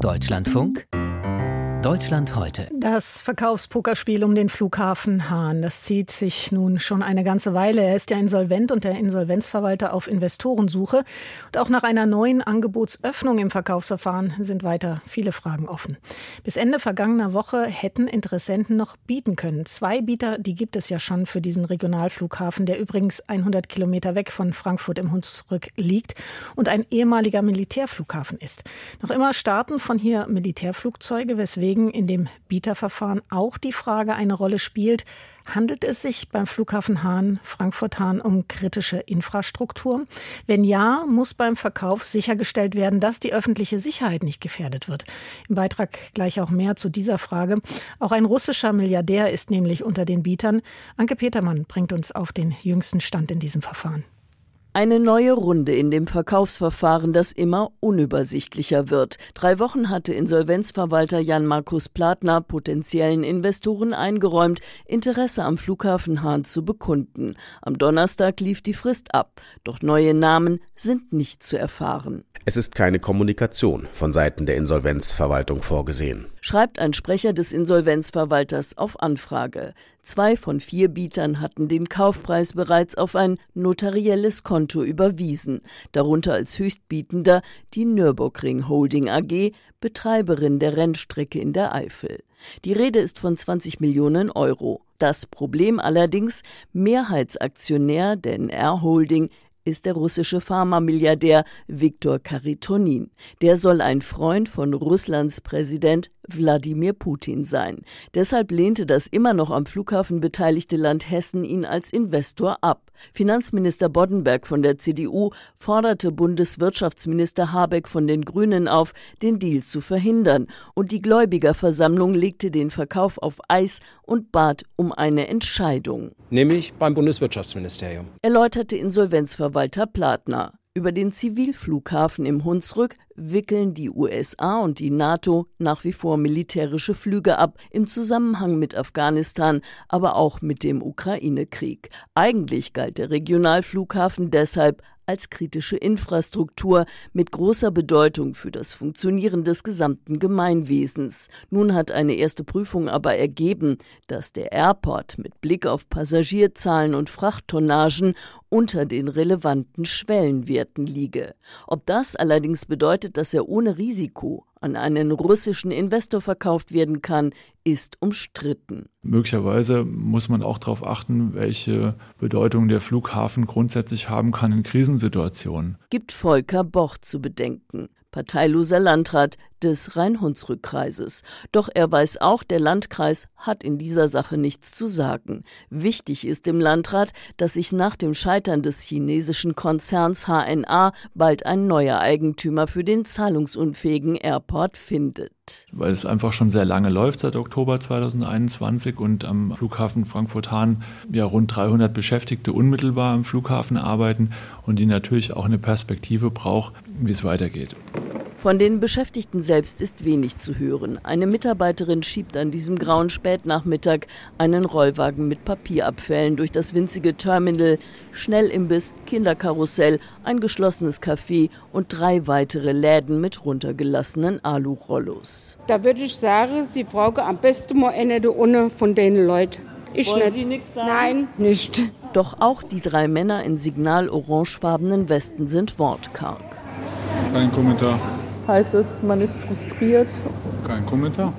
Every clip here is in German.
Deutschlandfunk Deutschland heute. Das Verkaufspokerspiel um den Flughafen Hahn, das zieht sich nun schon eine ganze Weile. Er ist ja insolvent und der Insolvenzverwalter auf Investorensuche. Und auch nach einer neuen Angebotsöffnung im Verkaufsverfahren sind weiter viele Fragen offen. Bis Ende vergangener Woche hätten Interessenten noch bieten können. Zwei Bieter, die gibt es ja schon für diesen Regionalflughafen, der übrigens 100 Kilometer weg von Frankfurt im Hunsrück liegt und ein ehemaliger Militärflughafen ist. Noch immer starten von hier Militärflugzeuge, weswegen weswegen in dem Bieterverfahren auch die Frage eine Rolle spielt, handelt es sich beim Flughafen Hahn, Frankfurt-Hahn um kritische Infrastruktur? Wenn ja, muss beim Verkauf sichergestellt werden, dass die öffentliche Sicherheit nicht gefährdet wird. Im Beitrag gleich auch mehr zu dieser Frage. Auch ein russischer Milliardär ist nämlich unter den Bietern. Anke Petermann bringt uns auf den jüngsten Stand in diesem Verfahren. Eine neue Runde in dem Verkaufsverfahren, das immer unübersichtlicher wird. Drei Wochen hatte Insolvenzverwalter Jan-Markus Platner potenziellen Investoren eingeräumt, Interesse am Flughafen Hahn zu bekunden. Am Donnerstag lief die Frist ab, doch neue Namen sind nicht zu erfahren. Es ist keine Kommunikation von Seiten der Insolvenzverwaltung vorgesehen. Schreibt ein Sprecher des Insolvenzverwalters auf Anfrage. Zwei von vier Bietern hatten den Kaufpreis bereits auf ein notarielles Konto überwiesen, darunter als Höchstbietender die Nürburgring Holding AG, Betreiberin der Rennstrecke in der Eifel. Die Rede ist von 20 Millionen Euro. Das Problem allerdings, Mehrheitsaktionär der NR Holding ist der russische Pharmamilliardär Viktor Karitonin. Der soll ein Freund von Russlands Präsident Wladimir Putin sein. Deshalb lehnte das immer noch am Flughafen beteiligte Land Hessen ihn als Investor ab. Finanzminister Boddenberg von der CDU forderte Bundeswirtschaftsminister Habeck von den Grünen auf, den Deal zu verhindern, und die Gläubigerversammlung legte den Verkauf auf Eis und bat um eine Entscheidung. Nämlich beim Bundeswirtschaftsministerium. Erläuterte Insolvenzverwalter Platner. Über den Zivilflughafen im Hunsrück wickeln die USA und die NATO nach wie vor militärische Flüge ab, im Zusammenhang mit Afghanistan, aber auch mit dem Ukraine-Krieg. Eigentlich galt der Regionalflughafen deshalb als kritische Infrastruktur mit großer Bedeutung für das Funktionieren des gesamten Gemeinwesens. Nun hat eine erste Prüfung aber ergeben, dass der Airport mit Blick auf Passagierzahlen und Frachttonnagen unter den relevanten Schwellenwerten liege. Ob das allerdings bedeutet, dass er ohne Risiko an einen russischen Investor verkauft werden kann, ist umstritten. Möglicherweise muss man auch darauf achten, welche Bedeutung der Flughafen grundsätzlich haben kann in Krisensituationen. Gibt Volker Boch zu bedenken parteiloser Landrat des Rhein-Hunsrück-Kreises. Doch er weiß auch, der Landkreis hat in dieser Sache nichts zu sagen. Wichtig ist dem Landrat, dass sich nach dem Scheitern des chinesischen Konzerns HNA bald ein neuer Eigentümer für den zahlungsunfähigen Airport findet. Weil es einfach schon sehr lange läuft seit Oktober 2021 und am Flughafen Frankfurt-Hahn ja rund 300 Beschäftigte unmittelbar am Flughafen arbeiten und die natürlich auch eine Perspektive braucht, wie es weitergeht. Von den Beschäftigten selbst ist wenig zu hören. Eine Mitarbeiterin schiebt an diesem grauen Spätnachmittag einen Rollwagen mit Papierabfällen durch das winzige Terminal, Schnellimbiss, Kinderkarussell, ein geschlossenes Café und drei weitere Läden mit runtergelassenen Alu-Rollos. Da würde ich sagen, Sie brauchen am besten mal eine ohne von den Leuten. Ich Wollen nicht. Sie nichts sagen? Nein, nicht. Doch auch die drei Männer in signal-orangefarbenen Westen sind wortkarg. Kein Kommentar heißt es, man ist frustriert. Kein Kommentar.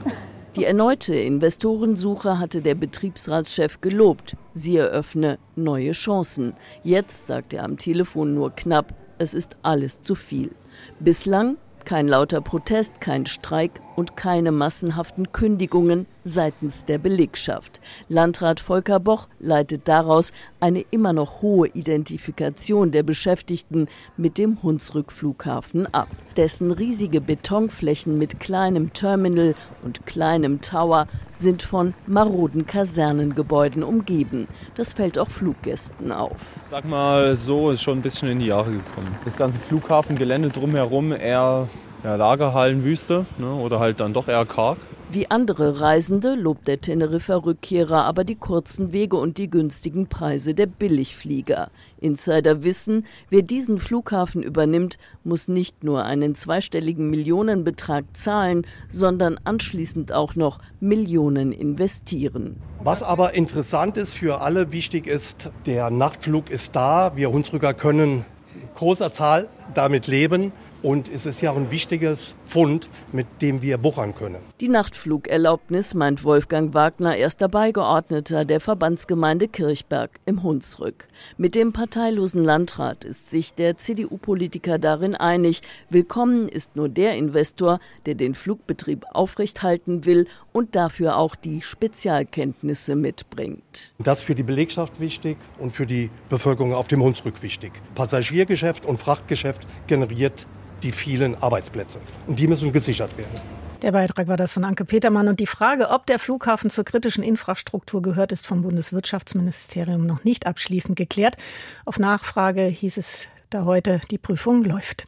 Die erneute Investorensuche hatte der Betriebsratschef gelobt. Sie eröffne neue Chancen. Jetzt sagt er am Telefon nur knapp, es ist alles zu viel. Bislang kein lauter Protest, kein Streik und keine massenhaften Kündigungen seitens der Belegschaft. Landrat Volker Boch leitet daraus eine immer noch hohe Identifikation der Beschäftigten mit dem Hunsrück-Flughafen ab. Dessen riesige Betonflächen mit kleinem Terminal und kleinem Tower sind von maroden Kasernengebäuden umgeben. Das fällt auch Fluggästen auf. Sag mal so, ist schon ein bisschen in die Jahre gekommen. Das ganze Flughafengelände drumherum eher ja, Lagerhallenwüste ne, oder halt dann doch eher karg. Wie andere Reisende lobt der Teneriffa-Rückkehrer aber die kurzen Wege und die günstigen Preise der Billigflieger. Insider wissen, wer diesen Flughafen übernimmt, muss nicht nur einen zweistelligen Millionenbetrag zahlen, sondern anschließend auch noch Millionen investieren. Was aber interessant ist für alle, wichtig ist, der Nachtflug ist da. Wir Hunsrücker können großer Zahl damit leben. Und es ist ja ein wichtiges Pfund, mit dem wir wuchern können. Die Nachtflugerlaubnis meint Wolfgang Wagner, erster Beigeordneter der Verbandsgemeinde Kirchberg im Hunsrück. Mit dem parteilosen Landrat ist sich der CDU-Politiker darin einig. Willkommen ist nur der Investor, der den Flugbetrieb aufrechthalten will und dafür auch die Spezialkenntnisse mitbringt. Das ist für die Belegschaft wichtig und für die Bevölkerung auf dem Hunsrück wichtig. Passagiergeschäft und Frachtgeschäft generiert die vielen Arbeitsplätze. Und die müssen gesichert werden. Der Beitrag war das von Anke Petermann. Und die Frage, ob der Flughafen zur kritischen Infrastruktur gehört, ist vom Bundeswirtschaftsministerium noch nicht abschließend geklärt. Auf Nachfrage hieß es da heute, die Prüfung läuft.